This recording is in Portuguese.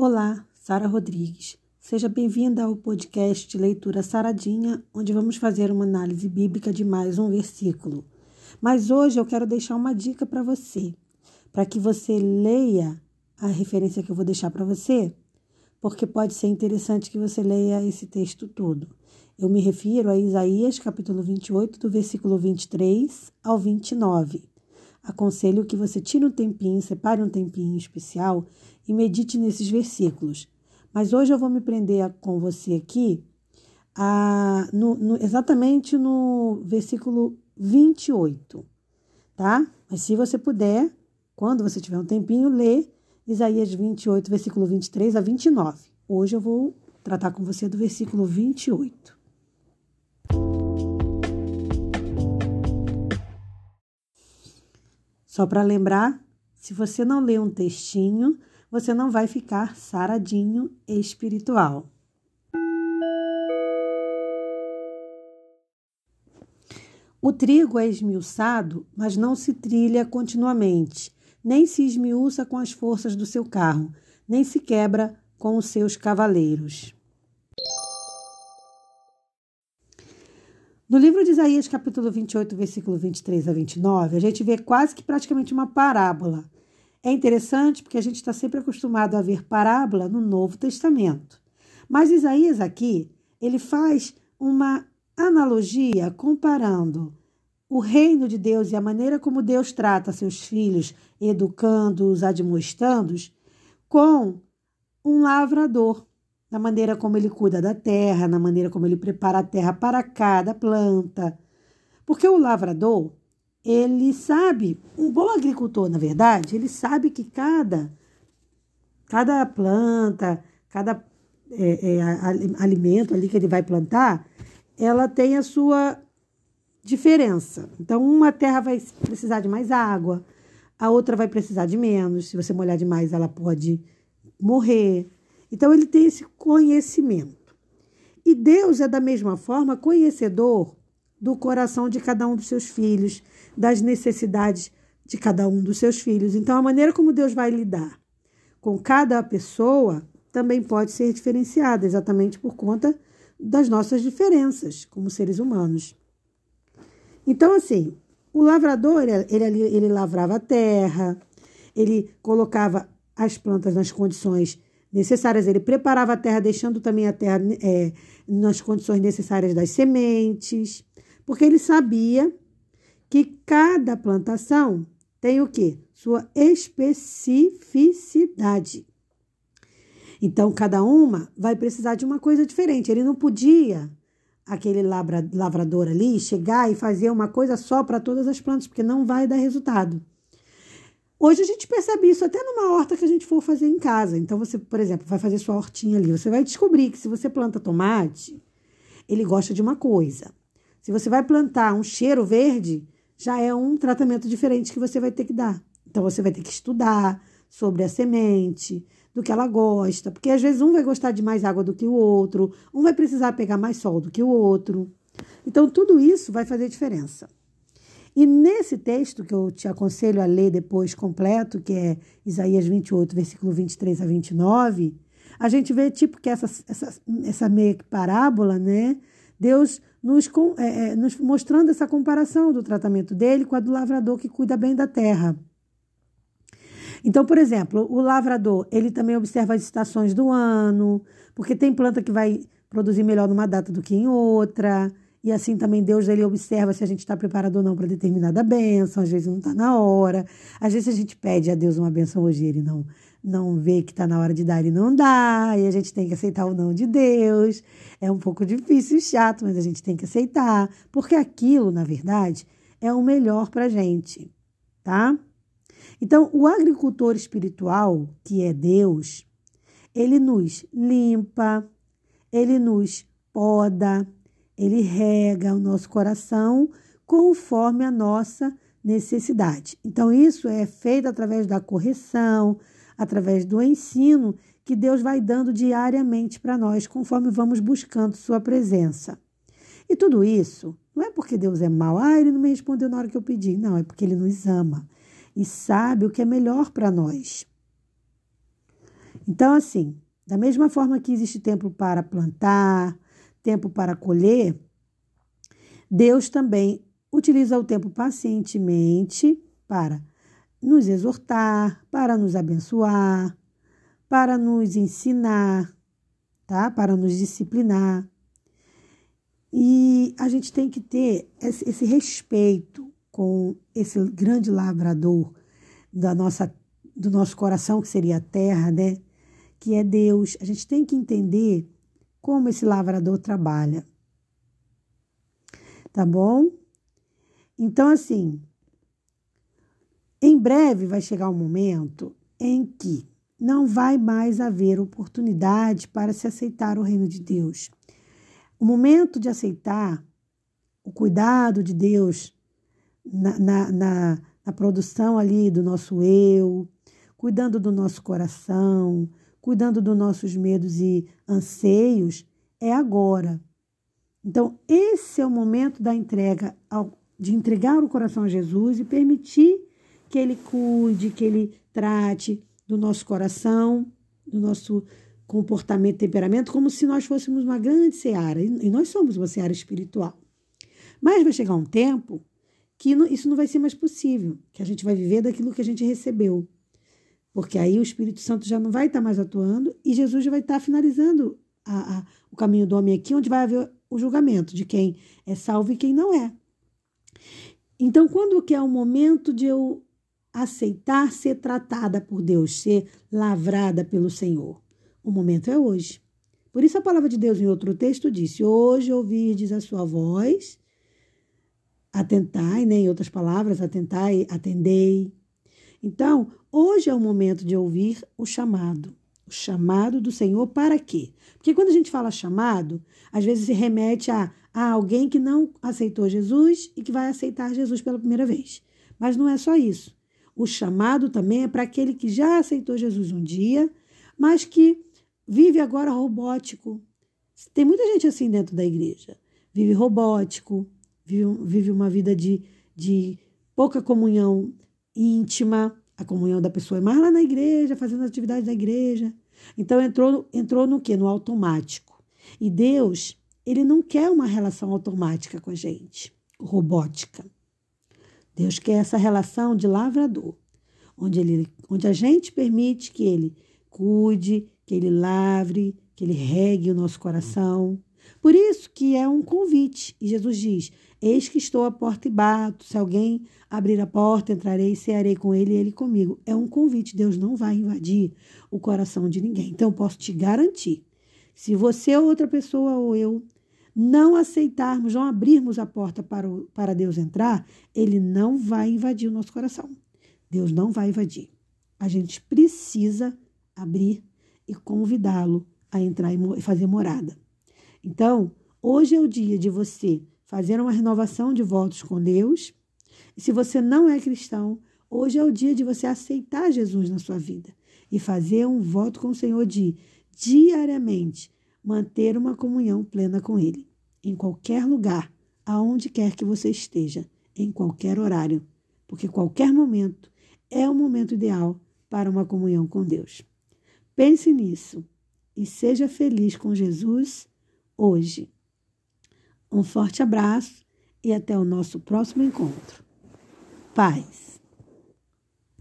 Olá, Sara Rodrigues. Seja bem-vinda ao podcast Leitura Saradinha, onde vamos fazer uma análise bíblica de mais um versículo. Mas hoje eu quero deixar uma dica para você, para que você leia a referência que eu vou deixar para você, porque pode ser interessante que você leia esse texto todo. Eu me refiro a Isaías, capítulo 28, do versículo 23 ao 29. Aconselho que você tire um tempinho, separe um tempinho especial e medite nesses versículos. Mas hoje eu vou me prender com você aqui a, no, no, exatamente no versículo 28, tá? Mas se você puder, quando você tiver um tempinho, lê Isaías 28, versículo 23 a 29. Hoje eu vou tratar com você do versículo 28. Só para lembrar, se você não lê um textinho, você não vai ficar saradinho espiritual. O trigo é esmiuçado, mas não se trilha continuamente, nem se esmiuça com as forças do seu carro, nem se quebra com os seus cavaleiros. No livro de Isaías, capítulo 28, versículo 23 a 29, a gente vê quase que praticamente uma parábola. É interessante porque a gente está sempre acostumado a ver parábola no Novo Testamento. Mas Isaías aqui, ele faz uma analogia comparando o reino de Deus e a maneira como Deus trata seus filhos, educando-os, admoestando-os, com um lavrador na maneira como ele cuida da terra, na maneira como ele prepara a terra para cada planta. Porque o lavrador, ele sabe, um bom agricultor, na verdade, ele sabe que cada, cada planta, cada é, é, alimento ali que ele vai plantar, ela tem a sua diferença. Então, uma terra vai precisar de mais água, a outra vai precisar de menos. Se você molhar demais, ela pode morrer. Então ele tem esse conhecimento. E Deus é da mesma forma conhecedor do coração de cada um dos seus filhos, das necessidades de cada um dos seus filhos. Então a maneira como Deus vai lidar com cada pessoa também pode ser diferenciada, exatamente por conta das nossas diferenças como seres humanos. Então, assim, o lavrador, ele, ele, ele lavrava a terra, ele colocava as plantas nas condições necessárias. Ele preparava a terra, deixando também a terra é, nas condições necessárias das sementes, porque ele sabia que cada plantação tem o quê? Sua especificidade. Então, cada uma vai precisar de uma coisa diferente. Ele não podia, aquele lavrador ali, chegar e fazer uma coisa só para todas as plantas, porque não vai dar resultado. Hoje a gente percebe isso até numa horta que a gente for fazer em casa. Então, você, por exemplo, vai fazer sua hortinha ali. Você vai descobrir que se você planta tomate, ele gosta de uma coisa. Se você vai plantar um cheiro verde, já é um tratamento diferente que você vai ter que dar. Então, você vai ter que estudar sobre a semente, do que ela gosta. Porque às vezes um vai gostar de mais água do que o outro, um vai precisar pegar mais sol do que o outro. Então, tudo isso vai fazer diferença. E nesse texto, que eu te aconselho a ler depois completo, que é Isaías 28, versículo 23 a 29, a gente vê tipo que essa, essa, essa meia parábola, né? Deus nos, é, é, nos mostrando essa comparação do tratamento dele com a do lavrador que cuida bem da terra. Então, por exemplo, o lavrador, ele também observa as estações do ano, porque tem planta que vai produzir melhor numa data do que em outra. E assim também Deus ele observa se a gente está preparado ou não para determinada bênção, às vezes não está na hora. Às vezes a gente pede a Deus uma bênção hoje ele não, não vê que está na hora de dar e não dá, e a gente tem que aceitar o não de Deus. É um pouco difícil e chato, mas a gente tem que aceitar, porque aquilo, na verdade, é o melhor para a gente, tá? Então, o agricultor espiritual, que é Deus, ele nos limpa, ele nos poda, ele rega o nosso coração conforme a nossa necessidade. Então, isso é feito através da correção, através do ensino que Deus vai dando diariamente para nós, conforme vamos buscando Sua presença. E tudo isso não é porque Deus é mau, ah, ele não me respondeu na hora que eu pedi. Não, é porque ele nos ama e sabe o que é melhor para nós. Então, assim, da mesma forma que existe tempo para plantar, tempo para colher, Deus também utiliza o tempo pacientemente para nos exortar, para nos abençoar, para nos ensinar, tá? Para nos disciplinar. E a gente tem que ter esse, respeito com esse grande lavrador da nossa, do nosso coração, que seria a terra, né? Que é Deus. A gente tem que entender como esse lavrador trabalha. Tá bom? Então, assim, em breve vai chegar um momento em que não vai mais haver oportunidade para se aceitar o reino de Deus. O momento de aceitar o cuidado de Deus na, na, na, na produção ali do nosso eu, cuidando do nosso coração, cuidando dos nossos medos e anseios, é agora. Então, esse é o momento da entrega, de entregar o coração a Jesus e permitir que Ele cuide, que Ele trate do nosso coração, do nosso comportamento temperamento, como se nós fôssemos uma grande seara. E nós somos uma seara espiritual. Mas vai chegar um tempo que isso não vai ser mais possível, que a gente vai viver daquilo que a gente recebeu. Porque aí o Espírito Santo já não vai estar mais atuando e Jesus já vai estar finalizando a, a, o caminho do homem aqui, onde vai haver o julgamento de quem é salvo e quem não é. Então, quando que é o momento de eu aceitar ser tratada por Deus, ser lavrada pelo Senhor? O momento é hoje. Por isso a palavra de Deus em outro texto disse: Hoje ouvirdes a sua voz, atentai, né? em outras palavras, atentai, atendei. Então, hoje é o momento de ouvir o chamado. O chamado do Senhor para quê? Porque quando a gente fala chamado, às vezes se remete a, a alguém que não aceitou Jesus e que vai aceitar Jesus pela primeira vez. Mas não é só isso. O chamado também é para aquele que já aceitou Jesus um dia, mas que vive agora robótico. Tem muita gente assim dentro da igreja. Vive robótico, vive, vive uma vida de, de pouca comunhão íntima. A comunhão da pessoa é mais lá na igreja, fazendo atividades da igreja. Então entrou, entrou no que? No automático. E Deus, ele não quer uma relação automática com a gente, robótica. Deus quer essa relação de lavrador, onde, ele, onde a gente permite que ele cuide, que ele lavre, que ele regue o nosso coração. Por isso que é um convite. E Jesus diz: Eis que estou à porta e bato. Se alguém abrir a porta, entrarei e cearei com ele e ele comigo. É um convite. Deus não vai invadir o coração de ninguém. Então, posso te garantir: se você ou outra pessoa ou eu não aceitarmos, não abrirmos a porta para, o, para Deus entrar, ele não vai invadir o nosso coração. Deus não vai invadir. A gente precisa abrir e convidá-lo a entrar e fazer morada. Então, hoje é o dia de você fazer uma renovação de votos com Deus. E se você não é cristão, hoje é o dia de você aceitar Jesus na sua vida e fazer um voto com o Senhor de diariamente manter uma comunhão plena com Ele, em qualquer lugar, aonde quer que você esteja, em qualquer horário, porque qualquer momento é o momento ideal para uma comunhão com Deus. Pense nisso e seja feliz com Jesus hoje. Um forte abraço e até o nosso próximo encontro. Paz.